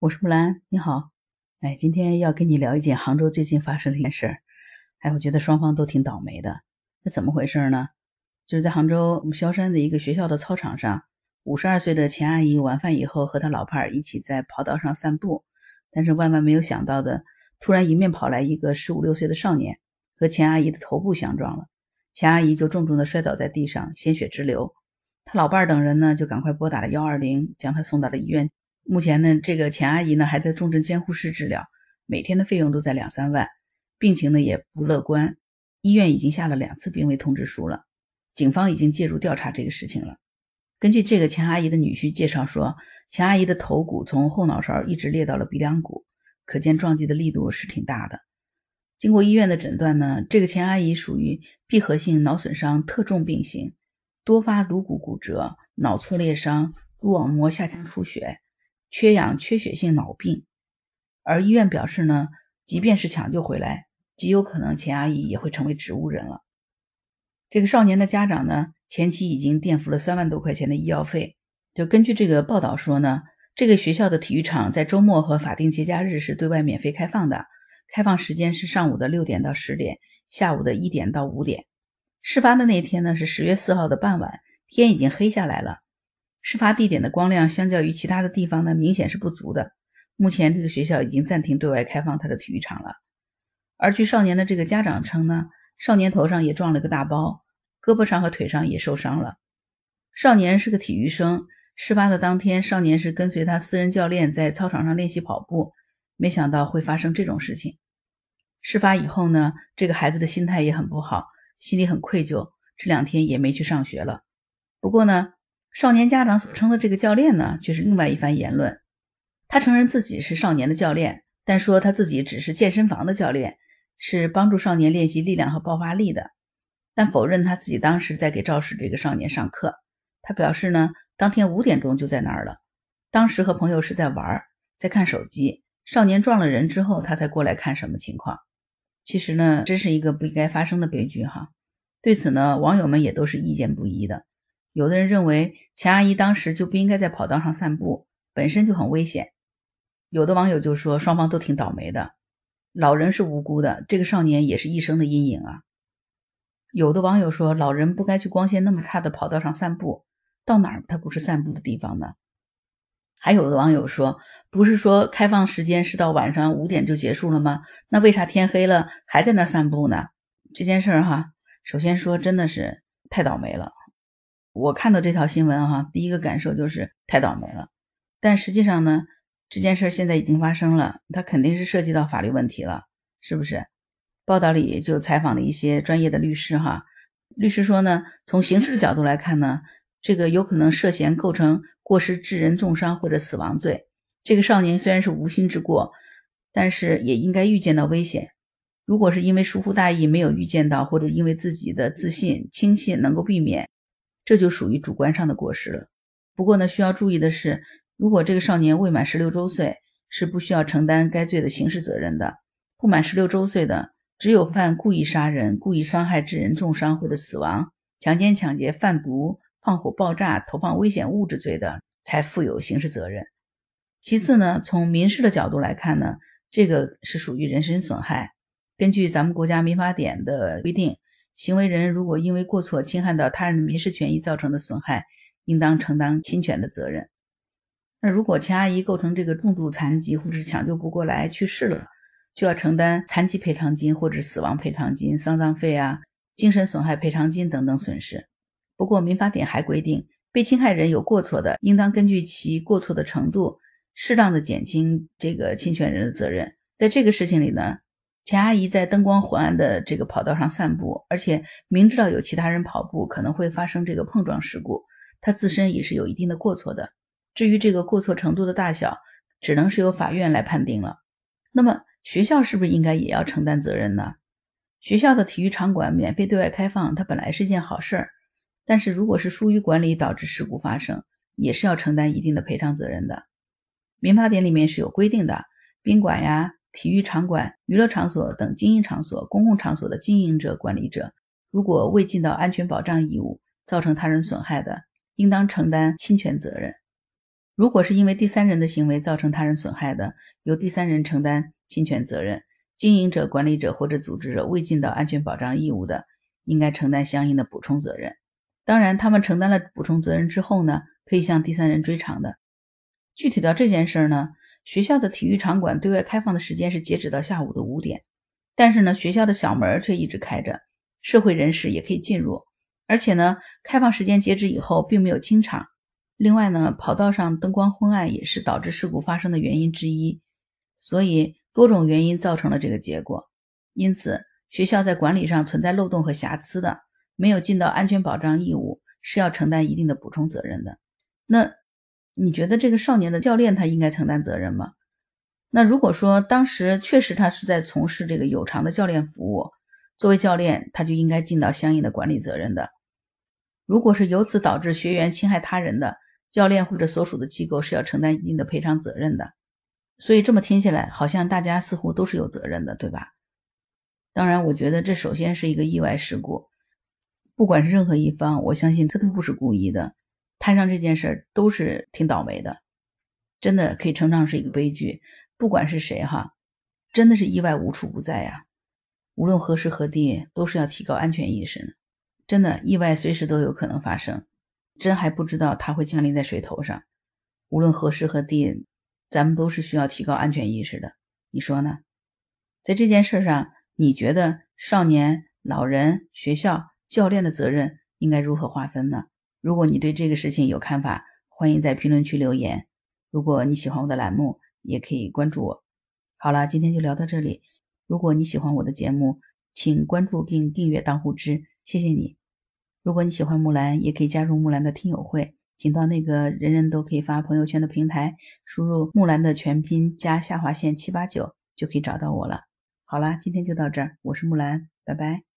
我是木兰，你好。哎，今天要跟你聊一件杭州最近发生的一件事儿。哎，我觉得双方都挺倒霉的。那怎么回事呢？就是在杭州萧山的一个学校的操场上，五十二岁的钱阿姨晚饭以后和她老伴儿一起在跑道上散步，但是万万没有想到的，突然迎面跑来一个十五六岁的少年，和钱阿姨的头部相撞了，钱阿姨就重重的摔倒在地上，鲜血直流。她老伴儿等人呢，就赶快拨打了幺二零，将她送到了医院。目前呢，这个钱阿姨呢还在重症监护室治疗，每天的费用都在两三万，病情呢也不乐观，医院已经下了两次病危通知书了，警方已经介入调查这个事情了。根据这个钱阿姨的女婿介绍说，钱阿姨的头骨从后脑勺一直裂到了鼻梁骨，可见撞击的力度是挺大的。经过医院的诊断呢，这个钱阿姨属于闭合性脑损伤特重病型，多发颅骨骨折、脑挫裂伤、蛛网膜下腔出血。缺氧缺血性脑病，而医院表示呢，即便是抢救回来，极有可能钱阿姨也会成为植物人了。这个少年的家长呢，前期已经垫付了三万多块钱的医药费。就根据这个报道说呢，这个学校的体育场在周末和法定节假日是对外免费开放的，开放时间是上午的六点到十点，下午的一点到五点。事发的那天呢，是十月四号的傍晚，天已经黑下来了。事发地点的光亮相较于其他的地方呢，明显是不足的。目前这个学校已经暂停对外开放它的体育场了。而据少年的这个家长称呢，少年头上也撞了个大包，胳膊上和腿上也受伤了。少年是个体育生，事发的当天，少年是跟随他私人教练在操场上练习跑步，没想到会发生这种事情。事发以后呢，这个孩子的心态也很不好，心里很愧疚，这两天也没去上学了。不过呢。少年家长所称的这个教练呢，却是另外一番言论。他承认自己是少年的教练，但说他自己只是健身房的教练，是帮助少年练习力量和爆发力的。但否认他自己当时在给肇事这个少年上课。他表示呢，当天五点钟就在那儿了，当时和朋友是在玩，在看手机。少年撞了人之后，他才过来看什么情况。其实呢，真是一个不应该发生的悲剧哈。对此呢，网友们也都是意见不一的。有的人认为钱阿姨当时就不应该在跑道上散步，本身就很危险。有的网友就说双方都挺倒霉的，老人是无辜的，这个少年也是一生的阴影啊。有的网友说老人不该去光线那么差的跑道上散步，到哪儿他不是散步的地方呢？还有的网友说，不是说开放时间是到晚上五点就结束了吗？那为啥天黑了还在那散步呢？这件事儿哈，首先说真的是太倒霉了。我看到这条新闻哈，第一个感受就是太倒霉了。但实际上呢，这件事现在已经发生了，它肯定是涉及到法律问题了，是不是？报道里就采访了一些专业的律师哈，律师说呢，从刑事的角度来看呢，这个有可能涉嫌构成过失致人重伤或者死亡罪。这个少年虽然是无心之过，但是也应该预见到危险。如果是因为疏忽大意没有预见到，或者因为自己的自信轻信能够避免。这就属于主观上的过失了。不过呢，需要注意的是，如果这个少年未满十六周岁，是不需要承担该罪的刑事责任的。不满十六周岁的，只有犯故意杀人、故意伤害致人重伤或者死亡、强奸、抢劫、贩毒、放火、爆炸、投放危险物质罪的，才负有刑事责任。其次呢，从民事的角度来看呢，这个是属于人身损害。根据咱们国家民法典的规定。行为人如果因为过错侵害到他人民事权益造成的损害，应当承担侵权的责任。那如果钱阿姨构成这个重度残疾或者是抢救不过来去世了，就要承担残疾赔偿金或者死亡赔偿金、丧葬费啊、精神损害赔偿金等等损失。不过民法典还规定，被侵害人有过错的，应当根据其过错的程度，适当的减轻这个侵权人的责任。在这个事情里呢。钱阿姨在灯光昏暗的这个跑道上散步，而且明知道有其他人跑步可能会发生这个碰撞事故，她自身也是有一定的过错的。至于这个过错程度的大小，只能是由法院来判定了。那么学校是不是应该也要承担责任呢？学校的体育场馆免费对外开放，它本来是一件好事儿，但是如果是疏于管理导致事故发生，也是要承担一定的赔偿责任的。民法典里面是有规定的，宾馆呀。体育场馆、娱乐场所等经营场所、公共场所的经营者、管理者，如果未尽到安全保障义务，造成他人损害的，应当承担侵权责任。如果是因为第三人的行为造成他人损害的，由第三人承担侵权责任；经营者、管理者或者组织者未尽到安全保障义务的，应该承担相应的补充责任。当然，他们承担了补充责任之后呢，可以向第三人追偿的。具体到这件事儿呢，学校的体育场馆对外开放的时间是截止到下午的五点，但是呢，学校的小门却一直开着，社会人士也可以进入，而且呢，开放时间截止以后并没有清场。另外呢，跑道上灯光昏暗也是导致事故发生的原因之一，所以多种原因造成了这个结果。因此，学校在管理上存在漏洞和瑕疵的，没有尽到安全保障义务，是要承担一定的补充责任的。那你觉得这个少年的教练他应该承担责任吗？那如果说当时确实他是在从事这个有偿的教练服务，作为教练他就应该尽到相应的管理责任的。如果是由此导致学员侵害他人的，教练或者所属的机构是要承担一定的赔偿责任的，所以这么听起来，好像大家似乎都是有责任的，对吧？当然，我觉得这首先是一个意外事故，不管是任何一方，我相信他都不是故意的，摊上这件事儿都是挺倒霉的，真的可以称上是一个悲剧。不管是谁哈，真的是意外无处不在呀。无论何时何地，都是要提高安全意识的，真的意外随时都有可能发生。真还不知道它会降临在谁头上。无论何时何地，咱们都是需要提高安全意识的。你说呢？在这件事上，你觉得少年、老人、学校、教练的责任应该如何划分呢？如果你对这个事情有看法，欢迎在评论区留言。如果你喜欢我的栏目，也可以关注我。好了，今天就聊到这里。如果你喜欢我的节目，请关注并订阅当户知，谢谢你。如果你喜欢木兰，也可以加入木兰的听友会，请到那个人人都可以发朋友圈的平台，输入木兰的全拼加下划线七八九，就可以找到我了。好啦，今天就到这儿，我是木兰，拜拜。